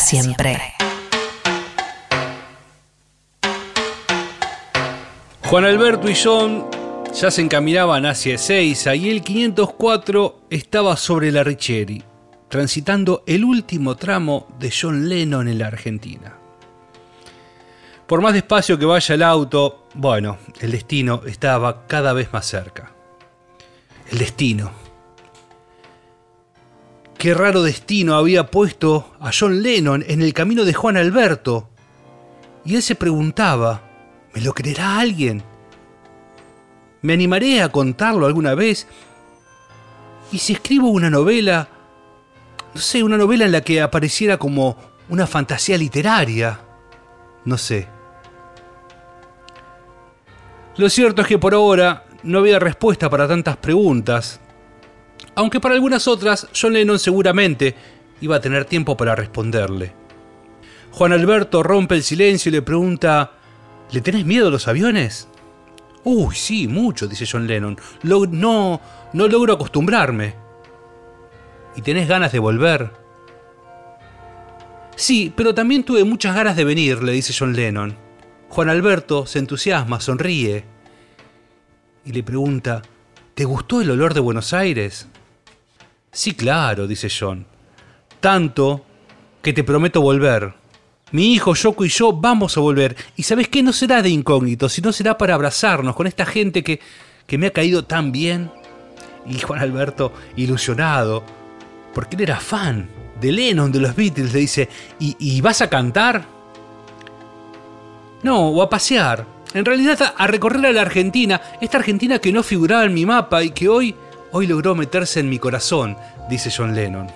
Siempre. Juan Alberto y John ya se encaminaban hacia Ezeiza y el 504 estaba sobre la Richeri, transitando el último tramo de John Lennon en la Argentina. Por más despacio que vaya el auto, bueno, el destino estaba cada vez más cerca. El destino. Qué raro destino había puesto a John Lennon en el camino de Juan Alberto. Y él se preguntaba, ¿me lo creerá alguien? ¿Me animaré a contarlo alguna vez? ¿Y si escribo una novela? No sé, una novela en la que apareciera como una fantasía literaria. No sé. Lo cierto es que por ahora no había respuesta para tantas preguntas, aunque para algunas otras John Lennon seguramente iba a tener tiempo para responderle. Juan Alberto rompe el silencio y le pregunta, ¿le tenés miedo a los aviones? Uy, sí, mucho, dice John Lennon. No, no logro acostumbrarme. ¿Y tenés ganas de volver? Sí, pero también tuve muchas ganas de venir, le dice John Lennon. Juan Alberto se entusiasma, sonríe y le pregunta, ¿te gustó el olor de Buenos Aires? Sí, claro, dice John. Tanto que te prometo volver. Mi hijo, Yoko y yo vamos a volver. Y sabes qué? No será de incógnito, sino será para abrazarnos con esta gente que, que me ha caído tan bien. Y Juan Alberto, ilusionado, porque él era fan de Lennon, de los Beatles, le dice, ¿y, vas a cantar? No, o a pasear. En realidad a, a recorrer a la Argentina, esta Argentina que no figuraba en mi mapa y que hoy, hoy logró meterse en mi corazón, dice John Lennon.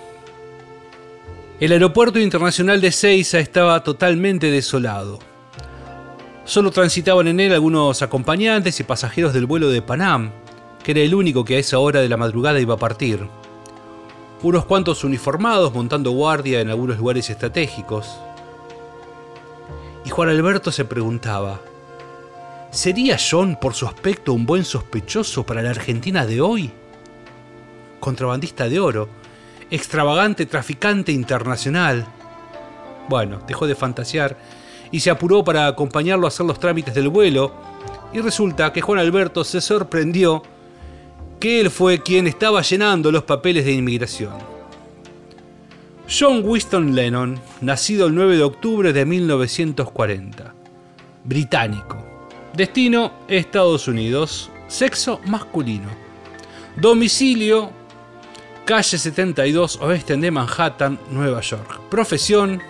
El aeropuerto internacional de Ezeiza estaba totalmente desolado. Solo transitaban en él algunos acompañantes y pasajeros del vuelo de Panam, que era el único que a esa hora de la madrugada iba a partir. Unos cuantos uniformados montando guardia en algunos lugares estratégicos. Y Juan Alberto se preguntaba, ¿sería John por su aspecto un buen sospechoso para la Argentina de hoy? Contrabandista de oro, extravagante traficante internacional. Bueno, dejó de fantasear y se apuró para acompañarlo a hacer los trámites del vuelo, y resulta que Juan Alberto se sorprendió que él fue quien estaba llenando los papeles de inmigración. John Winston Lennon, nacido el 9 de octubre de 1940, británico, destino Estados Unidos, sexo masculino, domicilio calle 72 oeste de Manhattan, Nueva York, profesión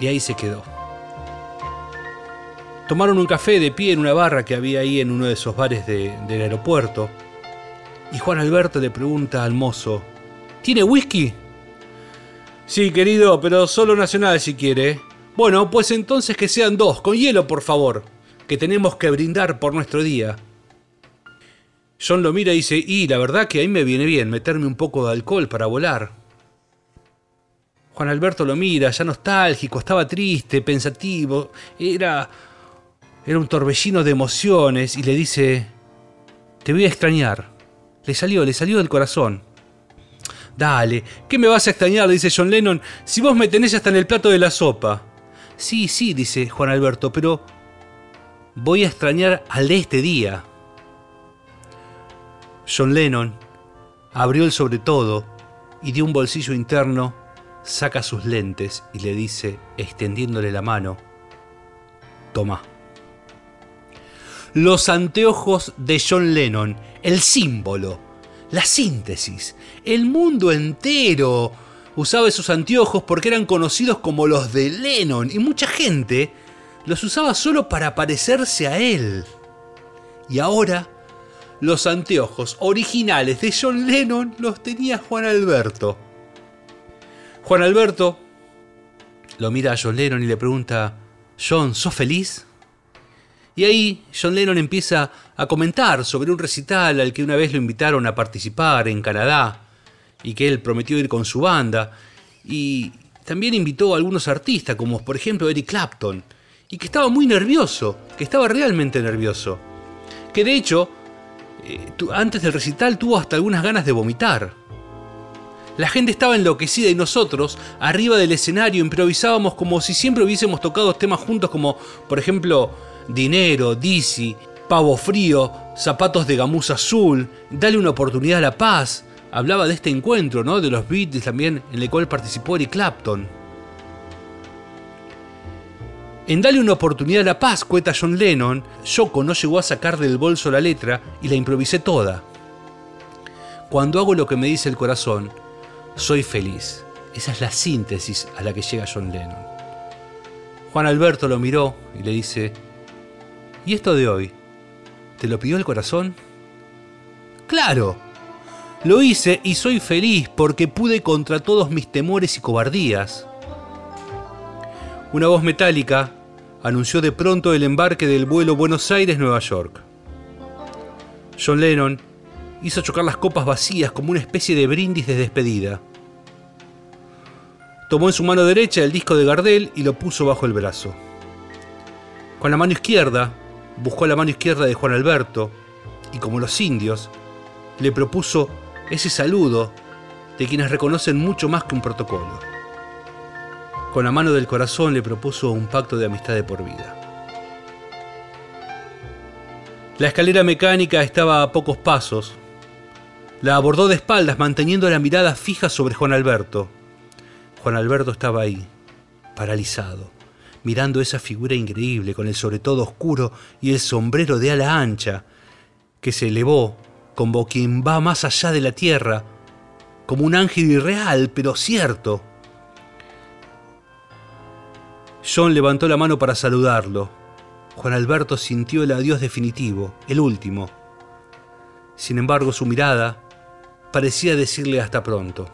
y ahí se quedó. Tomaron un café de pie en una barra que había ahí en uno de esos bares de- del aeropuerto. Y Juan Alberto le pregunta al mozo, ¿tiene whisky? Sí, querido, pero solo nacional si quiere. Bueno, pues entonces que sean dos, con hielo, por favor, que tenemos que brindar por nuestro día. John lo mira y dice, y la verdad que a mí me viene bien meterme un poco de alcohol para volar. Juan Alberto lo mira, ya nostálgico, estaba triste, pensativo, era era un torbellino de emociones y le dice, te voy a extrañar. Le salió, le salió del corazón. Dale, ¿qué me vas a extrañar? dice John Lennon, si vos me tenés hasta en el plato de la sopa. Sí, sí, dice Juan Alberto, pero voy a extrañar al de este día. John Lennon abrió el sobre todo y de un bolsillo interno saca sus lentes y le dice, extendiéndole la mano, toma. Los anteojos de John Lennon, el símbolo, la síntesis, el mundo entero usaba esos anteojos porque eran conocidos como los de Lennon y mucha gente los usaba solo para parecerse a él. Y ahora los anteojos originales de John Lennon los tenía Juan Alberto. Juan Alberto lo mira a John Lennon y le pregunta, John, ¿sos feliz? Y ahí John Lennon empieza a comentar sobre un recital al que una vez lo invitaron a participar en Canadá y que él prometió ir con su banda. Y también invitó a algunos artistas, como por ejemplo Eric Clapton, y que estaba muy nervioso, que estaba realmente nervioso. Que de hecho, eh, antes del recital tuvo hasta algunas ganas de vomitar. La gente estaba enloquecida y nosotros, arriba del escenario, improvisábamos como si siempre hubiésemos tocado temas juntos como, por ejemplo, Dinero, Dizzy, Pavo Frío, Zapatos de gamuza azul, Dale una oportunidad a la paz. Hablaba de este encuentro, ¿no? De los Beatles también, en el cual participó Eric Clapton. En Dale una oportunidad a la paz, cuenta John Lennon, Yoko no llegó a sacar del bolso la letra y la improvisé toda. Cuando hago lo que me dice el corazón, soy feliz. Esa es la síntesis a la que llega John Lennon. Juan Alberto lo miró y le dice, ¿y esto de hoy? ¿Te lo pidió el corazón? Claro, lo hice y soy feliz porque pude contra todos mis temores y cobardías. Una voz metálica anunció de pronto el embarque del vuelo Buenos Aires-Nueva York. John Lennon hizo chocar las copas vacías como una especie de brindis de despedida. Tomó en su mano derecha el disco de Gardel y lo puso bajo el brazo. Con la mano izquierda, buscó la mano izquierda de Juan Alberto y como los indios, le propuso ese saludo de quienes reconocen mucho más que un protocolo. Con la mano del corazón le propuso un pacto de amistad de por vida. La escalera mecánica estaba a pocos pasos la abordó de espaldas, manteniendo la mirada fija sobre Juan Alberto. Juan Alberto estaba ahí, paralizado, mirando esa figura increíble con el sobre todo oscuro y el sombrero de ala ancha, que se elevó como quien va más allá de la tierra, como un ángel irreal, pero cierto. John levantó la mano para saludarlo. Juan Alberto sintió el adiós definitivo, el último. Sin embargo, su mirada, parecía decirle hasta pronto.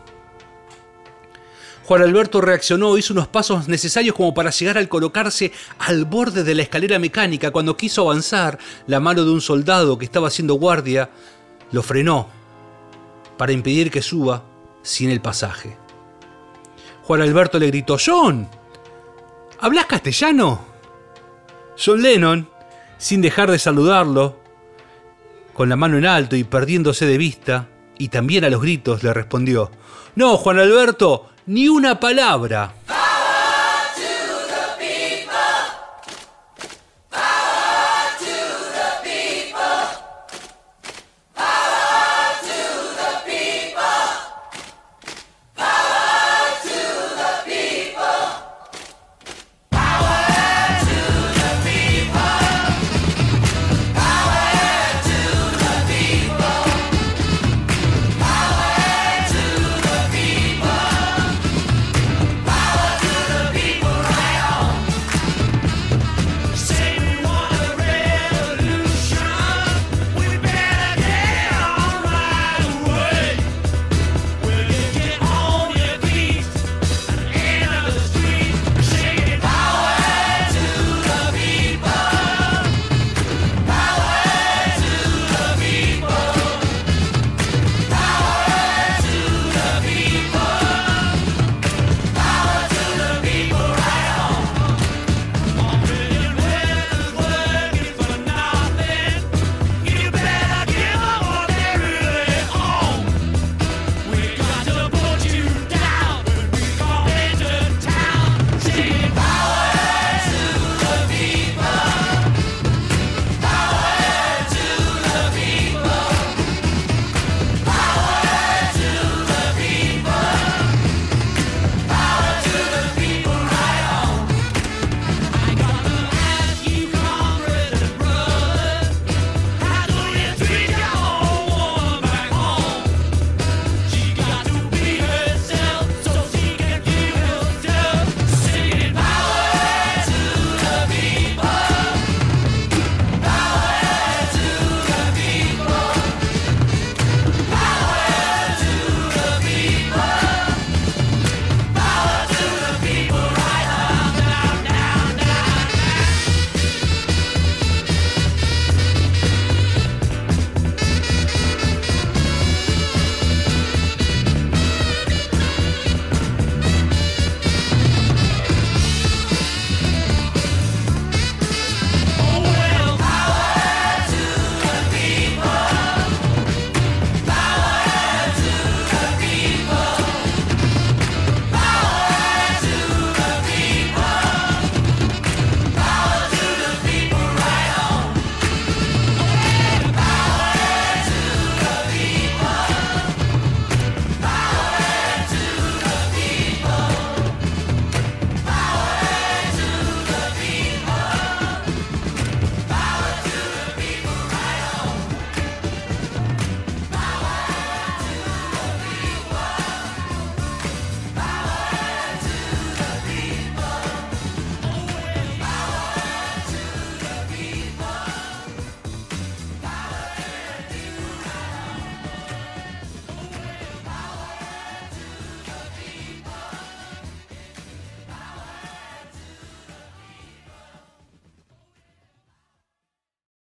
Juan Alberto reaccionó, hizo unos pasos necesarios como para llegar al colocarse al borde de la escalera mecánica. Cuando quiso avanzar, la mano de un soldado que estaba haciendo guardia lo frenó para impedir que suba sin el pasaje. Juan Alberto le gritó, John, ¿hablas castellano? John Lennon, sin dejar de saludarlo, con la mano en alto y perdiéndose de vista, y también a los gritos le respondió, No, Juan Alberto, ni una palabra.